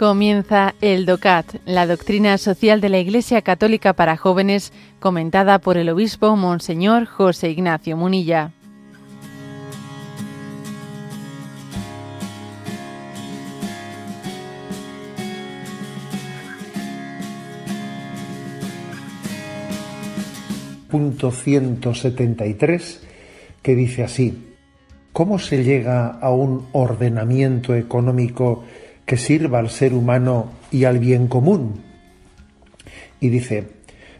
Comienza el DOCAT, la doctrina social de la Iglesia Católica para jóvenes, comentada por el obispo Monseñor José Ignacio Munilla. Punto 173, que dice así, ¿cómo se llega a un ordenamiento económico que sirva al ser humano y al bien común. Y dice,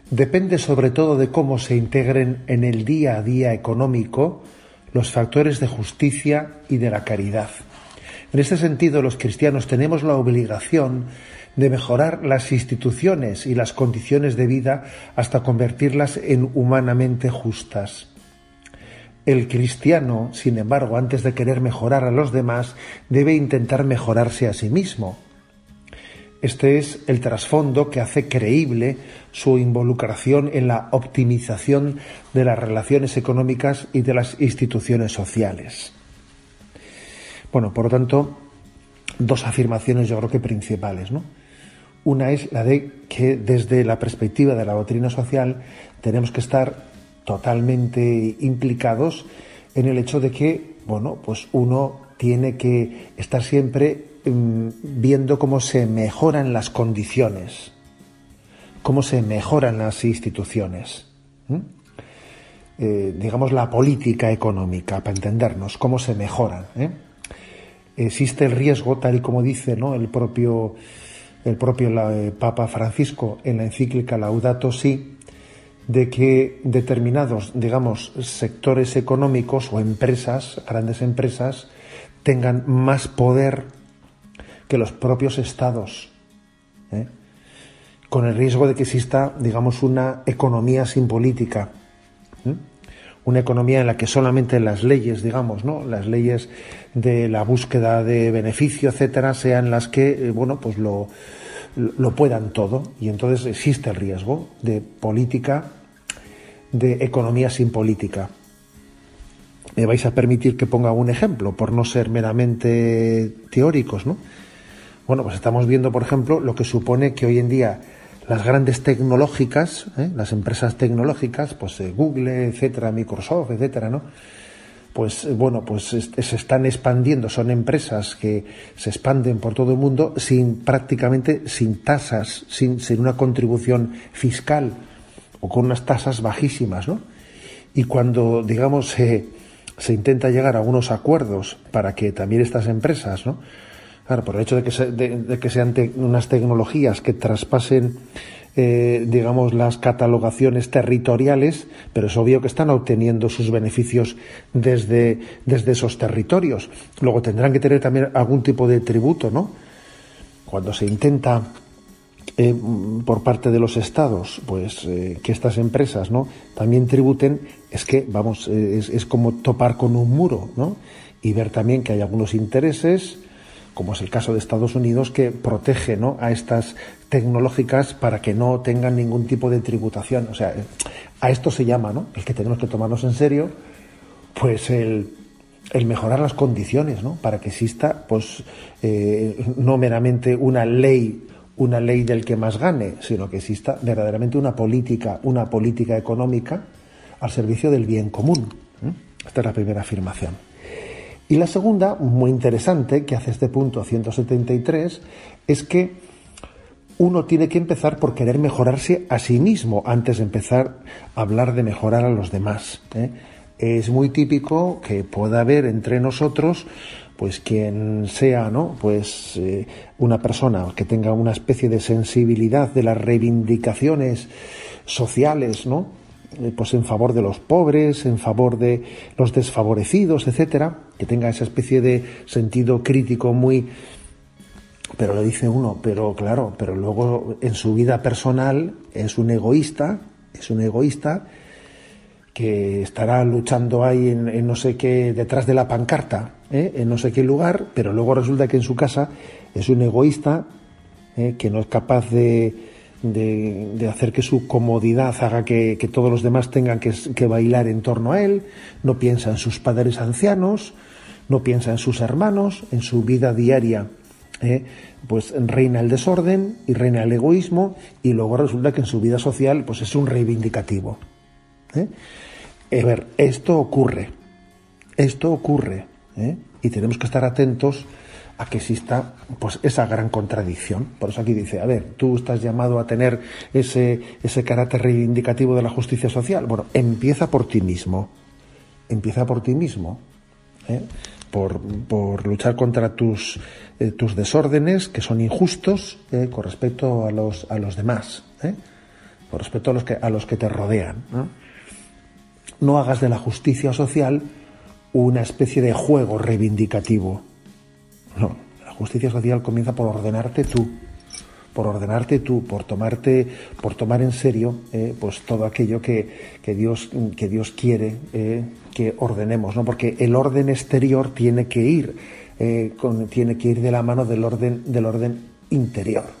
depende sobre todo de cómo se integren en el día a día económico los factores de justicia y de la caridad. En este sentido, los cristianos tenemos la obligación de mejorar las instituciones y las condiciones de vida hasta convertirlas en humanamente justas. El cristiano, sin embargo, antes de querer mejorar a los demás, debe intentar mejorarse a sí mismo. Este es el trasfondo que hace creíble su involucración en la optimización de las relaciones económicas y de las instituciones sociales. Bueno, por lo tanto, dos afirmaciones yo creo que principales, ¿no? Una es la de que desde la perspectiva de la doctrina social tenemos que estar totalmente implicados en el hecho de que, bueno, pues uno tiene que estar siempre mm, viendo cómo se mejoran las condiciones, cómo se mejoran las instituciones. Eh, digamos, la política económica, para entendernos, cómo se mejoran. ¿eh? Existe el riesgo, tal y como dice ¿no? el propio, el propio eh, Papa Francisco en la encíclica Laudato Si, de que determinados, digamos, sectores económicos o empresas, grandes empresas, tengan más poder que los propios estados, ¿eh? con el riesgo de que exista, digamos, una economía sin política, ¿eh? una economía en la que solamente las leyes, digamos, ¿no? las leyes de la búsqueda de beneficio, etcétera, sean las que, eh, bueno, pues lo, lo puedan todo y entonces existe el riesgo de política, de economía sin política. Me vais a permitir que ponga un ejemplo, por no ser meramente teóricos, ¿no? Bueno, pues estamos viendo, por ejemplo, lo que supone que hoy en día las grandes tecnológicas, ¿eh? las empresas tecnológicas, pues eh, Google, etcétera, Microsoft, etcétera, ¿no? Pues eh, bueno, pues se están expandiendo, son empresas que se expanden por todo el mundo sin prácticamente sin tasas, sin, sin una contribución fiscal o con unas tasas bajísimas, ¿no? Y cuando, digamos, se, se intenta llegar a algunos acuerdos para que también estas empresas, ¿no? Claro, por el hecho de que, de, que sean unas tecnologías que traspasen eh, digamos, las catalogaciones territoriales, pero es obvio que están obteniendo sus beneficios desde, desde esos territorios. Luego tendrán que tener también algún tipo de tributo, ¿no? Cuando se intenta eh, por parte de los estados, pues eh, que estas empresas, ¿no? También tributen, es que, vamos, es, es como topar con un muro, ¿no? Y ver también que hay algunos intereses, como es el caso de Estados Unidos, que protege ¿no? a estas tecnológicas para que no tengan ningún tipo de tributación. O sea, a esto se llama, ¿no? El que tenemos que tomarnos en serio, pues el, mejorar las condiciones, ¿no? Para que exista, pues, eh, no meramente una ley, una ley del que más gane, sino que exista verdaderamente una política, una política económica al servicio del bien común. Esta es la primera afirmación. Y la segunda, muy interesante, que hace este punto 173, es que uno tiene que empezar por querer mejorarse a sí mismo antes de empezar a hablar de mejorar a los demás. ¿eh? Es muy típico que pueda haber entre nosotros pues quien sea, ¿no? Pues eh, una persona que tenga una especie de sensibilidad de las reivindicaciones sociales, ¿no? Eh, pues en favor de los pobres, en favor de los desfavorecidos, etcétera, que tenga esa especie de sentido crítico muy pero le dice uno, pero claro, pero luego en su vida personal es un egoísta, es un egoísta que estará luchando ahí en, no sé qué, detrás de la pancarta, ¿eh? en no sé qué lugar, pero luego resulta que en su casa es un egoísta ¿eh? que no es capaz de, de, hacer que su comodidad haga que, todos los demás tengan que, bailar en torno a él, no piensa en sus padres ancianos, no piensa en sus hermanos, en su vida diaria ¿eh? pues reina el desorden y reina el egoísmo y luego resulta que en su vida social pues es un reivindicativo. ¿eh? A ver, esto ocurre, esto ocurre ¿eh? y tenemos que estar atentos a que exista pues esa gran contradicción. Por eso aquí dice, a ver, tú estás llamado a tener ese, ese carácter reivindicativo de la justicia social. Bueno, empieza por ti mismo, empieza por ti mismo. ¿eh? por, luchar contra tus, eh, tus desórdenes que son injustos eh, con respecto a los, a los demás, con respecto a los que, a los que te rodean. ¿no? hagas de la justicia social una especie de juego reivindicativo. No, la justicia social comienza por ordenarte tú, por ordenarte tú, por tomarte, por tomar en serio pues todo aquello que, que, Dios, que Dios quiere que ordenemos, ¿no? Porque el orden exterior tiene que ir, eh, tiene que ir de la mano del orden, del orden interior.